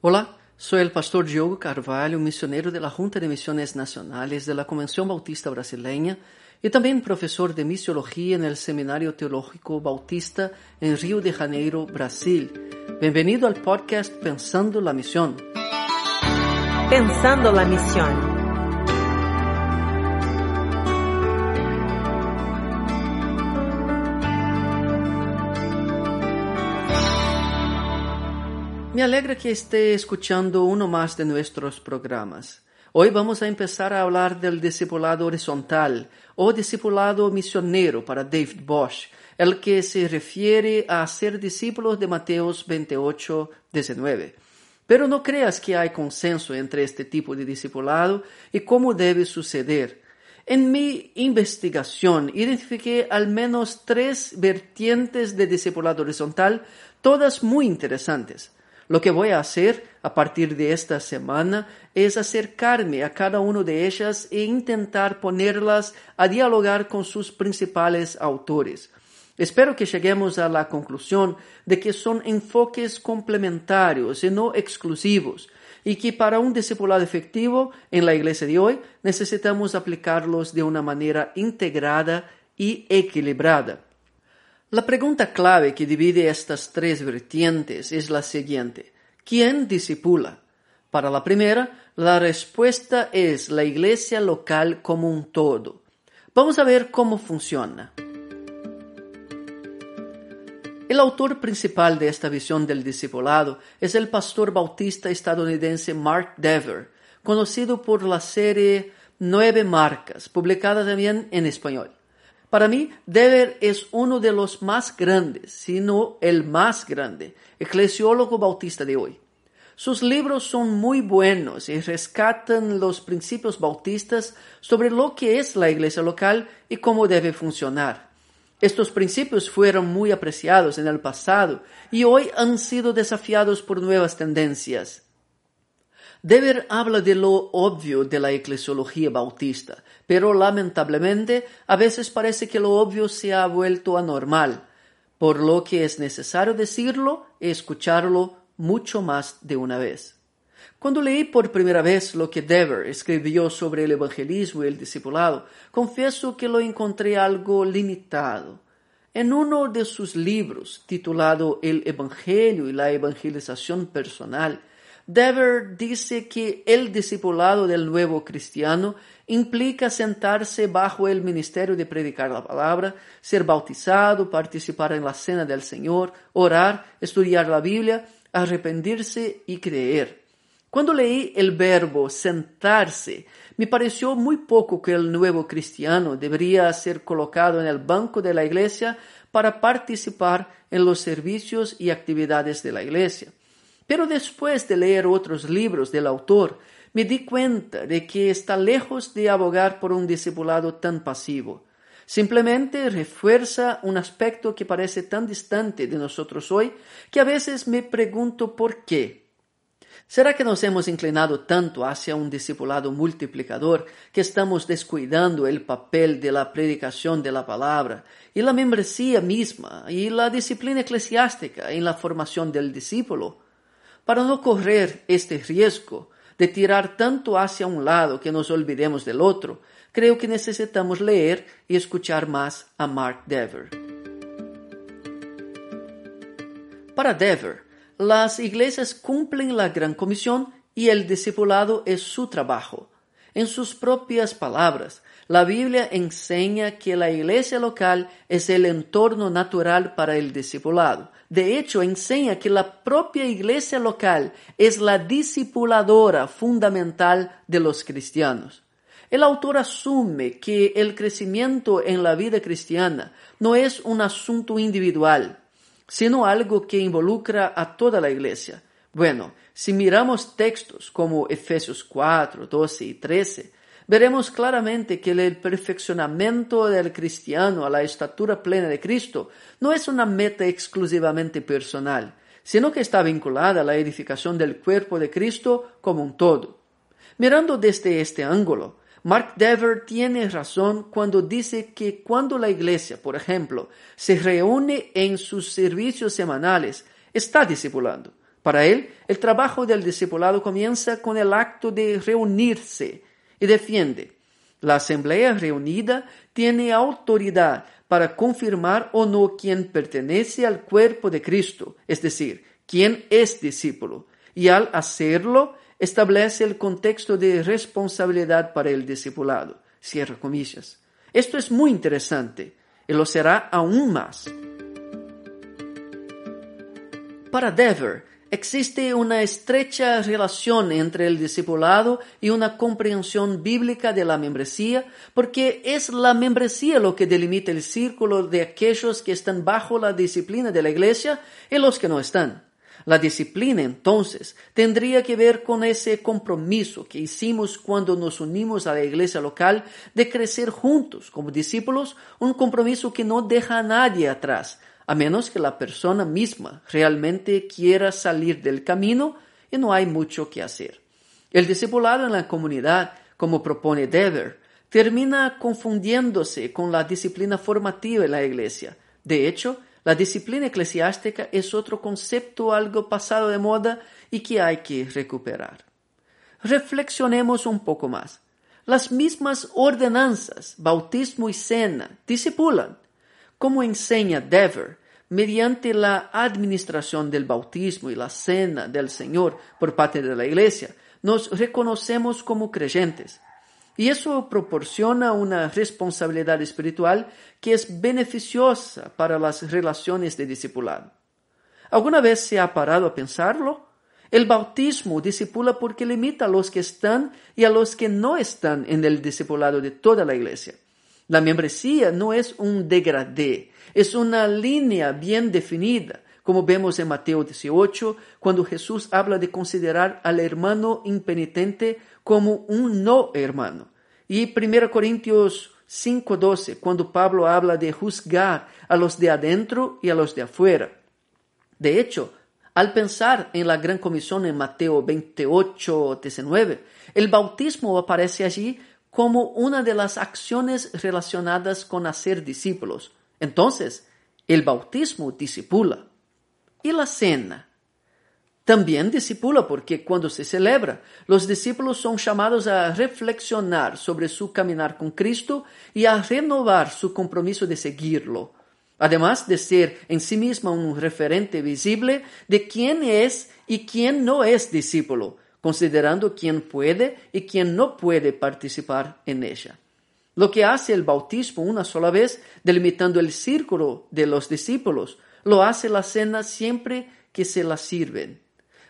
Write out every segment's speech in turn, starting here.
Hola, soy el pastor Diogo Carvalho, misionero de la Junta de Misiones Nacionales de la Convención Bautista Brasileña y también profesor de misiología en el Seminario Teológico Bautista en Río de Janeiro, Brasil. Bienvenido al podcast Pensando la Misión. Pensando la Misión. Me alegra que esté escuchando uno más de nuestros programas. Hoy vamos a empezar a hablar del discipulado horizontal o discipulado misionero para David Bosch, el que se refiere a ser discípulos de Mateos 28, 19. Pero no creas que hay consenso entre este tipo de discipulado y cómo debe suceder. En mi investigación identifiqué al menos tres vertientes de discipulado horizontal, todas muy interesantes. Lo que voy a hacer a partir de esta semana es acercarme a cada una de ellas e intentar ponerlas a dialogar con sus principales autores. Espero que lleguemos a la conclusión de que son enfoques complementarios y no exclusivos, y que para un discipulado efectivo en la iglesia de hoy necesitamos aplicarlos de una manera integrada y equilibrada. La pregunta clave que divide estas tres vertientes es la siguiente. ¿Quién disipula? Para la primera, la respuesta es la iglesia local como un todo. Vamos a ver cómo funciona. El autor principal de esta visión del discipulado es el pastor bautista estadounidense Mark Dever, conocido por la serie Nueve Marcas, publicada también en español. Para mí, Dever es uno de los más grandes, si no el más grande, eclesiólogo bautista de hoy. Sus libros son muy buenos y rescatan los principios bautistas sobre lo que es la iglesia local y cómo debe funcionar. Estos principios fueron muy apreciados en el pasado y hoy han sido desafiados por nuevas tendencias. Dever habla de lo obvio de la eclesiología bautista, pero lamentablemente a veces parece que lo obvio se ha vuelto anormal, por lo que es necesario decirlo y escucharlo mucho más de una vez. Cuando leí por primera vez lo que Dever escribió sobre el evangelismo y el discipulado, confieso que lo encontré algo limitado. En uno de sus libros, titulado El Evangelio y la Evangelización Personal, Dever dice que el discipulado del nuevo cristiano implica sentarse bajo el ministerio de predicar la palabra, ser bautizado, participar en la cena del Señor, orar, estudiar la Biblia, arrepentirse y creer. Cuando leí el verbo sentarse, me pareció muy poco que el nuevo cristiano debería ser colocado en el banco de la iglesia para participar en los servicios y actividades de la iglesia. Pero después de leer otros libros del autor, me di cuenta de que está lejos de abogar por un discipulado tan pasivo. Simplemente refuerza un aspecto que parece tan distante de nosotros hoy que a veces me pregunto por qué. ¿Será que nos hemos inclinado tanto hacia un discipulado multiplicador que estamos descuidando el papel de la predicación de la palabra y la membresía misma y la disciplina eclesiástica en la formación del discípulo? Para no correr este riesgo de tirar tanto hacia un lado que nos olvidemos del otro, creo que necesitamos leer y escuchar más a Mark Dever. Para Dever, las iglesias cumplen la gran comisión y el discipulado es su trabajo. En sus propias palabras, la Biblia enseña que la iglesia local es el entorno natural para el discipulado. De hecho, enseña que la propia iglesia local es la discipuladora fundamental de los cristianos. El autor asume que el crecimiento en la vida cristiana no es un asunto individual, sino algo que involucra a toda la iglesia. Bueno, si miramos textos como Efesios 4, 12 y 13, veremos claramente que el perfeccionamiento del cristiano a la estatura plena de Cristo no es una meta exclusivamente personal, sino que está vinculada a la edificación del cuerpo de Cristo como un todo. Mirando desde este ángulo, Mark Dever tiene razón cuando dice que cuando la iglesia, por ejemplo, se reúne en sus servicios semanales, está discipulando. Para él, el trabajo del discipulado comienza con el acto de reunirse y defiende. La asamblea reunida tiene autoridad para confirmar o no quién pertenece al cuerpo de Cristo, es decir, quién es discípulo, y al hacerlo establece el contexto de responsabilidad para el discipulado. Cierra comillas. Esto es muy interesante y lo será aún más. Para Dever, existe una estrecha relación entre el discipulado y una comprensión bíblica de la membresía, porque es la membresía lo que delimita el círculo de aquellos que están bajo la disciplina de la iglesia y los que no están. La disciplina, entonces, tendría que ver con ese compromiso que hicimos cuando nos unimos a la iglesia local de crecer juntos como discípulos, un compromiso que no deja a nadie atrás, a menos que la persona misma realmente quiera salir del camino y no hay mucho que hacer. El discipulado en la comunidad, como propone Dever, termina confundiéndose con la disciplina formativa en la iglesia. De hecho, la disciplina eclesiástica es otro concepto algo pasado de moda y que hay que recuperar. Reflexionemos un poco más. Las mismas ordenanzas, bautismo y cena, discipulan, como enseña Dever, mediante la administración del bautismo y la cena del Señor por parte de la Iglesia, nos reconocemos como creyentes. Y eso proporciona una responsabilidad espiritual que es beneficiosa para las relaciones de discipulado. ¿Alguna vez se ha parado a pensarlo? El bautismo discipula porque limita a los que están y a los que no están en el discipulado de toda la iglesia. La membresía no es un degradé, es una línea bien definida, como vemos en Mateo 18, cuando Jesús habla de considerar al hermano impenitente como un no hermano. Y 1 Corintios 5:12, cuando Pablo habla de juzgar a los de adentro y a los de afuera. De hecho, al pensar en la gran comisión en Mateo 28, 19, el bautismo aparece allí como una de las acciones relacionadas con hacer discípulos. Entonces, el bautismo disipula. ¿Y la cena? También disipula porque cuando se celebra, los discípulos son llamados a reflexionar sobre su caminar con Cristo y a renovar su compromiso de seguirlo. Además de ser en sí misma un referente visible de quién es y quién no es discípulo, considerando quién puede y quién no puede participar en ella. Lo que hace el bautismo una sola vez, delimitando el círculo de los discípulos, lo hace la cena siempre que se la sirven.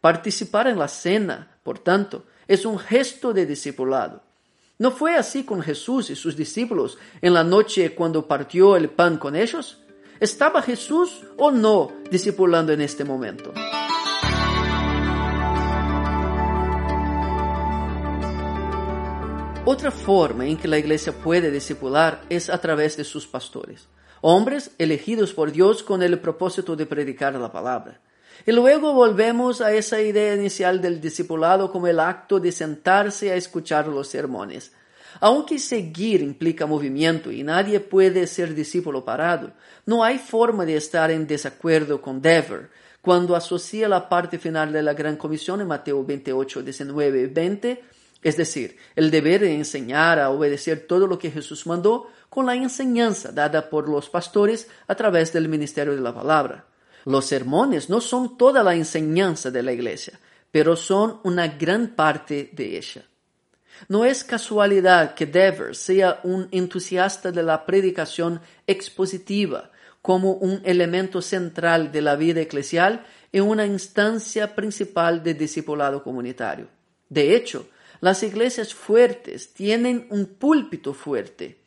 Participar en la cena, por tanto, es un gesto de discipulado. ¿No fue así con Jesús y sus discípulos en la noche cuando partió el pan con ellos? ¿Estaba Jesús o no discipulando en este momento? Otra forma en que la iglesia puede discipular es a través de sus pastores, hombres elegidos por Dios con el propósito de predicar la palabra. Y luego volvemos a esa idea inicial del discipulado como el acto de sentarse a escuchar los sermones. Aunque seguir implica movimiento y nadie puede ser discípulo parado, no hay forma de estar en desacuerdo con Dever cuando asocia la parte final de la Gran Comisión en Mateo 28, 19 y 20 es decir, el deber de enseñar a obedecer todo lo que Jesús mandó con la enseñanza dada por los pastores a través del ministerio de la palabra. Los sermones no son toda la enseñanza de la iglesia, pero son una gran parte de ella. No es casualidad que Dever sea un entusiasta de la predicación expositiva como un elemento central de la vida eclesial y una instancia principal de discipulado comunitario. De hecho, las iglesias fuertes tienen un púlpito fuerte.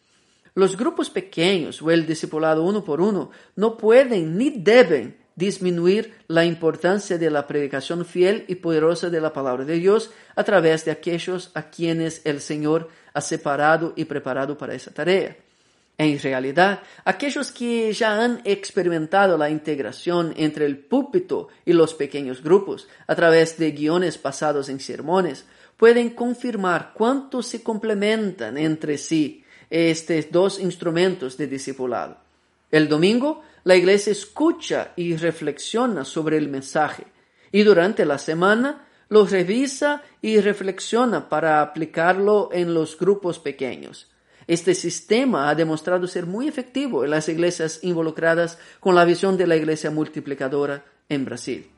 Los grupos pequeños o el discipulado uno por uno no pueden ni deben disminuir la importancia de la predicación fiel y poderosa de la palabra de Dios a través de aquellos a quienes el Señor ha separado y preparado para esa tarea. En realidad, aquellos que ya han experimentado la integración entre el púlpito y los pequeños grupos a través de guiones pasados en sermones pueden confirmar cuánto se complementan entre sí estos dos instrumentos de discipulado. El domingo, la iglesia escucha y reflexiona sobre el mensaje, y durante la semana lo revisa y reflexiona para aplicarlo en los grupos pequeños. Este sistema ha demostrado ser muy efectivo en las iglesias involucradas con la visión de la iglesia multiplicadora en Brasil.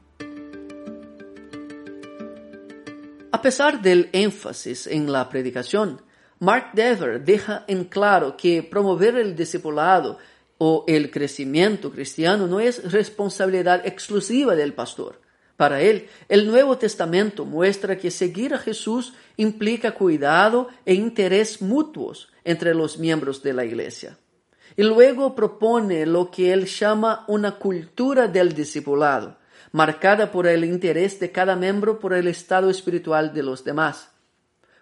Pesar del énfasis en la predicación, Mark Dever deja en claro que promover el discipulado o el crecimiento cristiano no es responsabilidad exclusiva del pastor. Para él, el Nuevo Testamento muestra que seguir a Jesús implica cuidado e interés mutuos entre los miembros de la Iglesia. Y luego propone lo que él llama una cultura del discipulado, marcada por el interés de cada miembro por el estado espiritual de los demás.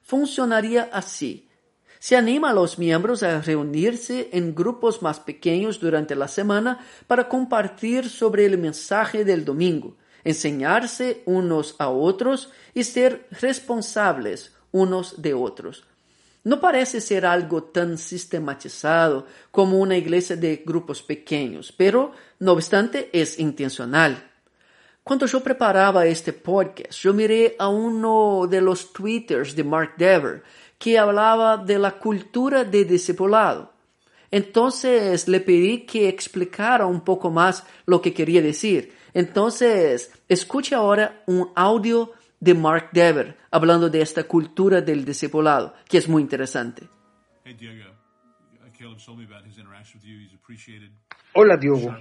Funcionaría así. Se anima a los miembros a reunirse en grupos más pequeños durante la semana para compartir sobre el mensaje del domingo, enseñarse unos a otros y ser responsables unos de otros. No parece ser algo tan sistematizado como una iglesia de grupos pequeños, pero no obstante es intencional. Cuando yo preparaba este podcast, yo miré a uno de los twitters de Mark Dever que hablaba de la cultura de discipulado. Entonces le pedí que explicara un poco más lo que quería decir entonces, escuche ahora un audio de Mark Dever hablando de esta cultura del discipulado, que es muy interesante. Hola Diogo.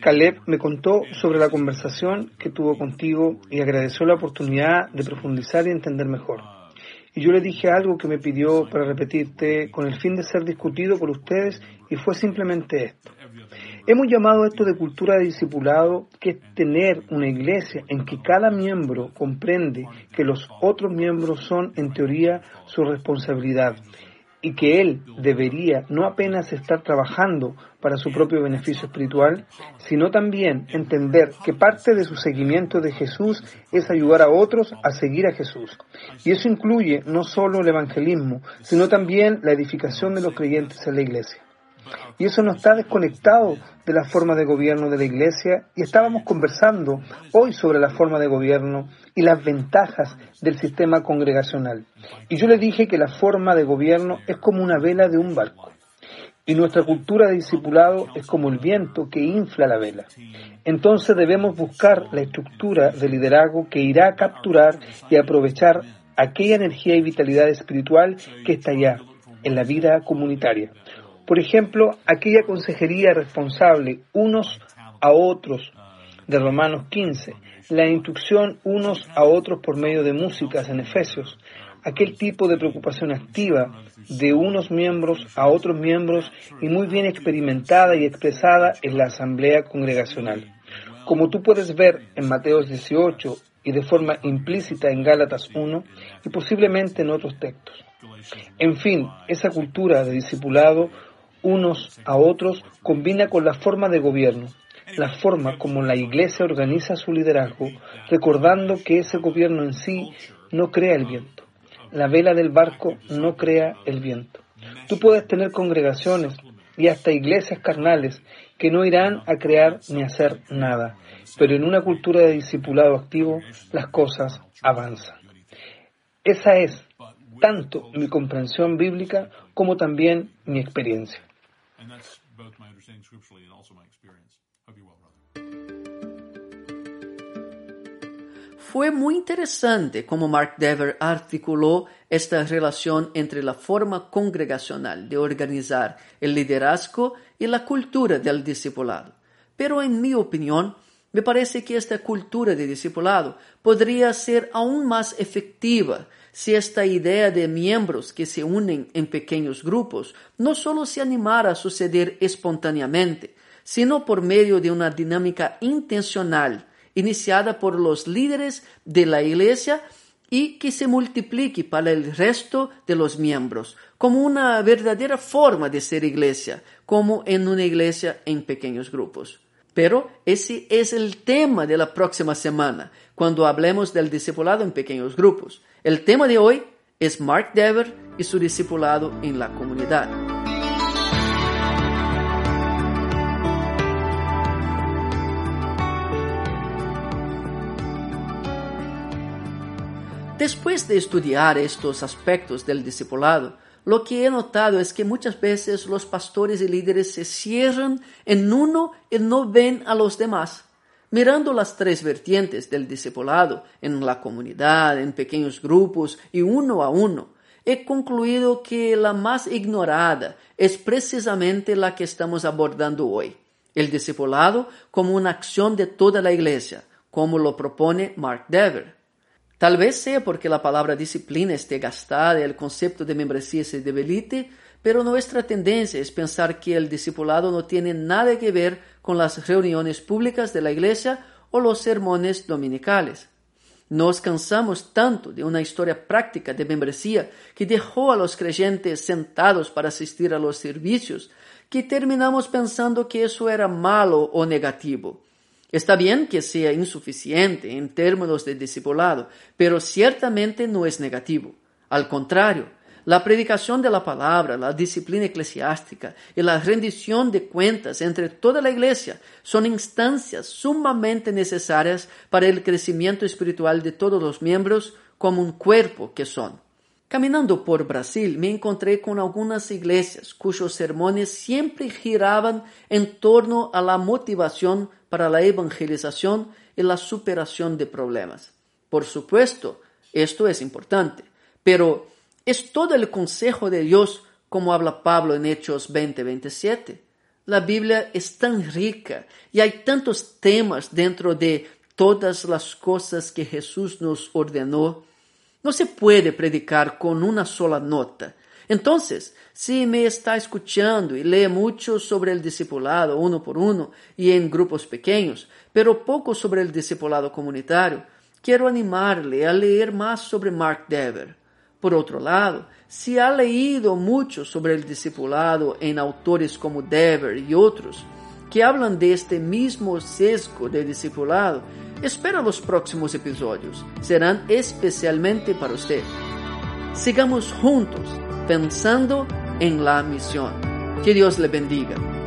Caleb me contó sobre la conversación que tuvo contigo y agradeció la oportunidad de profundizar y entender mejor. Y yo le dije algo que me pidió para repetirte con el fin de ser discutido por ustedes y fue simplemente esto. Hemos llamado esto de cultura de discipulado, que es tener una iglesia en que cada miembro comprende que los otros miembros son, en teoría, su responsabilidad y que él debería no apenas estar trabajando para su propio beneficio espiritual, sino también entender que parte de su seguimiento de Jesús es ayudar a otros a seguir a Jesús. Y eso incluye no solo el evangelismo, sino también la edificación de los creyentes en la iglesia. Y eso no está desconectado de la forma de gobierno de la Iglesia y estábamos conversando hoy sobre la forma de gobierno y las ventajas del sistema congregacional. Y yo le dije que la forma de gobierno es como una vela de un barco. Y nuestra cultura de discipulado es como el viento que infla la vela. Entonces debemos buscar la estructura de liderazgo que irá a capturar y aprovechar aquella energía y vitalidad espiritual que está allá en la vida comunitaria. Por ejemplo, aquella consejería responsable unos a otros de Romanos 15, la instrucción unos a otros por medio de músicas en Efesios, aquel tipo de preocupación activa de unos miembros a otros miembros y muy bien experimentada y expresada en la asamblea congregacional. Como tú puedes ver en Mateos 18 y de forma implícita en Gálatas 1 y posiblemente en otros textos. En fin, esa cultura de discipulado unos a otros combina con la forma de gobierno, la forma como la Iglesia organiza su liderazgo, recordando que ese gobierno en sí no crea el viento. La vela del barco no crea el viento. Tú puedes tener congregaciones y hasta iglesias carnales que no irán a crear ni a hacer nada, pero en una cultura de discipulado activo las cosas avanzan. Esa es tanto mi comprensión bíblica como también mi experiencia. Fue muy interesante cómo Mark Dever articuló esta relación entre la forma congregacional de organizar el liderazgo y la cultura del discipulado. Pero en mi opinión, me parece que esta cultura de discipulado podría ser aún más efectiva si esta idea de miembros que se unen en pequeños grupos no solo se animara a suceder espontáneamente, sino por medio de una dinámica intencional iniciada por los líderes de la Iglesia y que se multiplique para el resto de los miembros, como una verdadera forma de ser iglesia, como en una iglesia en pequeños grupos. Pero ese es el tema de la próxima semana, cuando hablemos del discipulado en pequeños grupos. El tema de hoy es Mark Dever y su discipulado en la comunidad. Después de estudiar estos aspectos del discipulado, lo que he notado es que muchas veces los pastores y líderes se cierran en uno y no ven a los demás. Mirando las tres vertientes del discipulado, en la comunidad, en pequeños grupos y uno a uno, he concluido que la más ignorada es precisamente la que estamos abordando hoy, el discipulado como una acción de toda la iglesia, como lo propone Mark Dever. Tal vez sea porque la palabra disciplina esté gastada el concepto de membresía se debilite, pero nuestra tendencia es pensar que el discipulado no tiene nada que ver con las reuniones públicas de la iglesia o los sermones dominicales. Nos cansamos tanto de una historia práctica de membresía que dejó a los creyentes sentados para asistir a los servicios, que terminamos pensando que eso era malo o negativo. Está bien que sea insuficiente en términos de discipulado, pero ciertamente no es negativo. Al contrario, la predicación de la palabra, la disciplina eclesiástica y la rendición de cuentas entre toda la iglesia son instancias sumamente necesarias para el crecimiento espiritual de todos los miembros como un cuerpo que son. Caminando por Brasil me encontré con algunas iglesias cuyos sermones siempre giraban en torno a la motivación para la evangelización y la superación de problemas. Por supuesto, esto es importante, pero es todo el consejo de Dios como habla Pablo en Hechos 20:27. La Biblia es tan rica y hay tantos temas dentro de todas las cosas que Jesús nos ordenó no se puede predicar con una sola nota. Entonces, si me está escuchando y lee mucho sobre el discipulado uno por uno y en grupos pequeños, pero poco sobre el discipulado comunitario, quiero animarle a leer más sobre Mark Dever. Por otro lado, si ha leído mucho sobre el discipulado en autores como Dever y otros, que hablan de este mismo sesgo de discipulado, espera los próximos episodios. Serán especialmente para usted. Sigamos juntos pensando en la misión. Que Dios le bendiga.